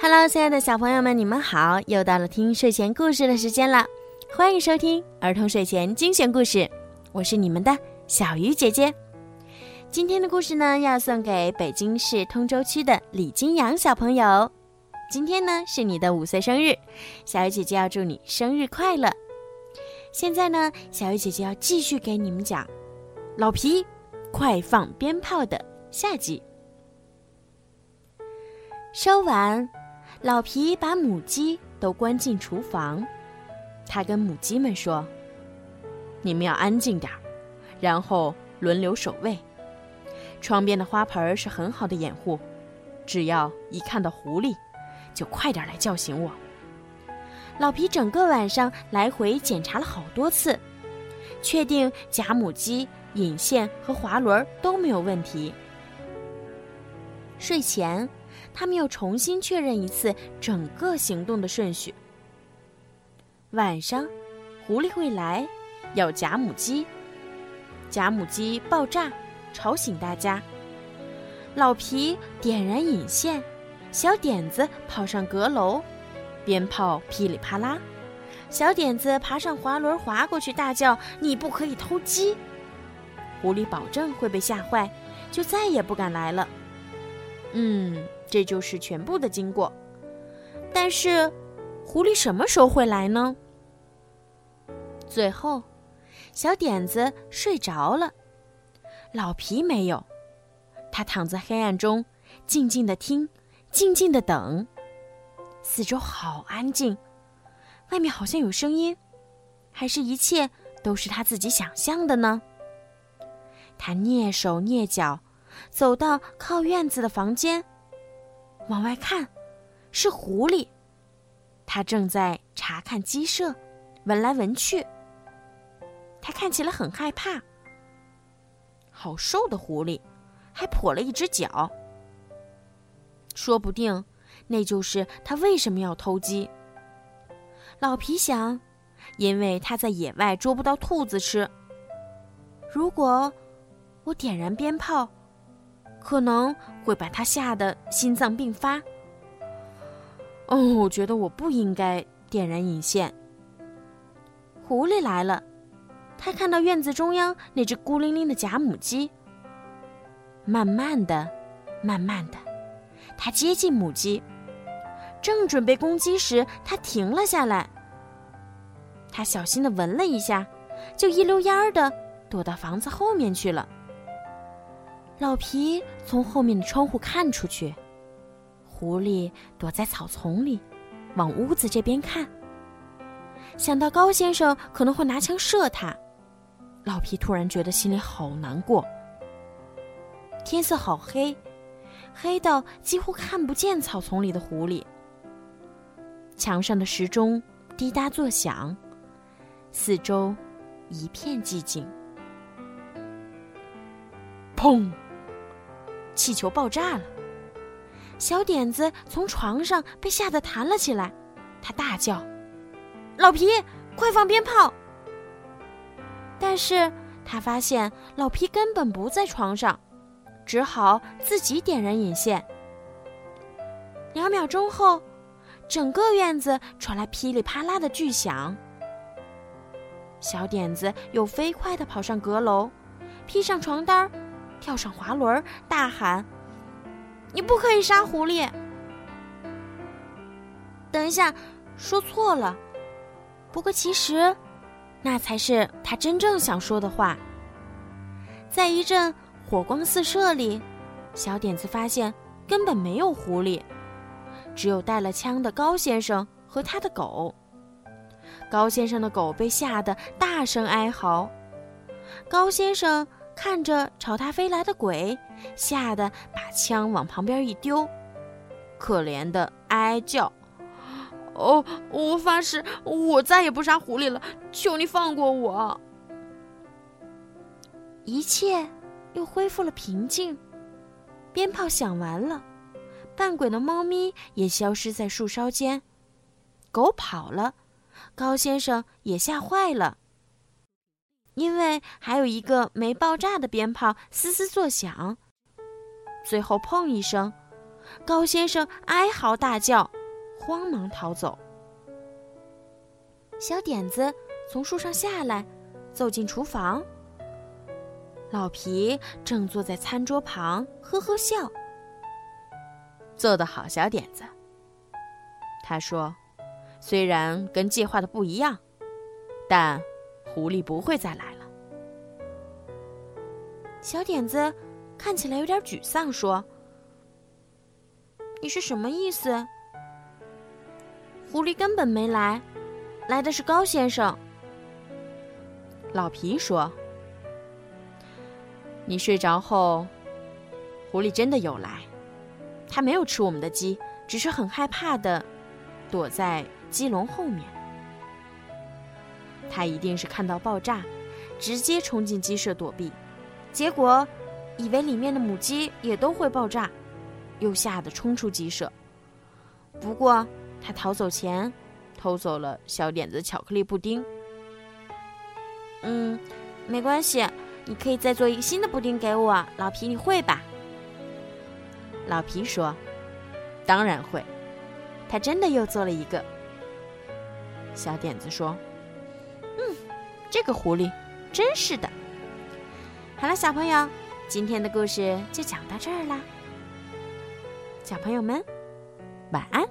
Hello，亲爱的小朋友们，你们好！又到了听睡前故事的时间了，欢迎收听儿童睡前精选故事，我是你们的小鱼姐姐。今天的故事呢，要送给北京市通州区的李金阳小朋友。今天呢，是你的五岁生日，小鱼姐姐要祝你生日快乐。现在呢，小鱼姐姐要继续给你们讲《老皮快放鞭炮》的下集。收完。老皮把母鸡都关进厨房，他跟母鸡们说：“你们要安静点儿，然后轮流守卫。窗边的花盆是很好的掩护，只要一看到狐狸，就快点来叫醒我。”老皮整个晚上来回检查了好多次，确定假母鸡、引线和滑轮都没有问题。睡前。他们又重新确认一次整个行动的顺序。晚上，狐狸会来，咬假母鸡。假母鸡爆炸，吵醒大家。老皮点燃引线，小点子跑上阁楼，鞭炮噼里啪啦。小点子爬上滑轮，滑过去，大叫：“你不可以偷鸡！”狐狸保证会被吓坏，就再也不敢来了。嗯。这就是全部的经过，但是，狐狸什么时候会来呢？最后，小点子睡着了，老皮没有，他躺在黑暗中，静静的听，静静的等。四周好安静，外面好像有声音，还是一切都是他自己想象的呢？他蹑手蹑脚，走到靠院子的房间。往外看，是狐狸。它正在查看鸡舍，闻来闻去。它看起来很害怕。好瘦的狐狸，还跛了一只脚。说不定，那就是它为什么要偷鸡。老皮想，因为他在野外捉不到兔子吃。如果我点燃鞭炮。可能会把他吓得心脏病发。哦，我觉得我不应该点燃引线。狐狸来了，他看到院子中央那只孤零零的假母鸡。慢慢的，慢慢的，他接近母鸡，正准备攻击时，他停了下来。他小心的闻了一下，就一溜烟儿的躲到房子后面去了。老皮从后面的窗户看出去，狐狸躲在草丛里，往屋子这边看。想到高先生可能会拿枪射他，老皮突然觉得心里好难过。天色好黑，黑到几乎看不见草丛里的狐狸。墙上的时钟滴答作响，四周一片寂静。砰！气球爆炸了，小点子从床上被吓得弹了起来，他大叫：“老皮，快放鞭炮！”但是他发现老皮根本不在床上，只好自己点燃引线。两秒钟后，整个院子传来噼里啪啦的巨响，小点子又飞快地跑上阁楼，披上床单儿。跳上滑轮，大喊：“你不可以杀狐狸！”等一下，说错了。不过其实，那才是他真正想说的话。在一阵火光四射里，小点子发现根本没有狐狸，只有带了枪的高先生和他的狗。高先生的狗被吓得大声哀嚎，高先生。看着朝他飞来的鬼，吓得把枪往旁边一丢，可怜的哀叫：“哦，我发誓，我再也不杀狐狸了，求你放过我！”一切又恢复了平静，鞭炮响完了，扮鬼的猫咪也消失在树梢间，狗跑了，高先生也吓坏了。因为还有一个没爆炸的鞭炮嘶嘶作响，最后砰一声，高先生哀嚎大叫，慌忙逃走。小点子从树上下来，走进厨房。老皮正坐在餐桌旁，呵呵笑。做得好，小点子。他说：“虽然跟计划的不一样，但狐狸不会再来了。”小点子看起来有点沮丧，说：“你是什么意思？狐狸根本没来，来的是高先生。”老皮说：“你睡着后，狐狸真的有来。”他没有吃我们的鸡，只是很害怕的躲在鸡笼后面。他一定是看到爆炸，直接冲进鸡舍躲避，结果以为里面的母鸡也都会爆炸，又吓得冲出鸡舍。不过他逃走前偷走了小点子巧克力布丁。嗯，没关系，你可以再做一个新的布丁给我，老皮，你会吧？老皮说：“当然会。”他真的又做了一个。小点子说：“，这个狐狸真是的。”好了，小朋友，今天的故事就讲到这儿啦。小朋友们，晚安。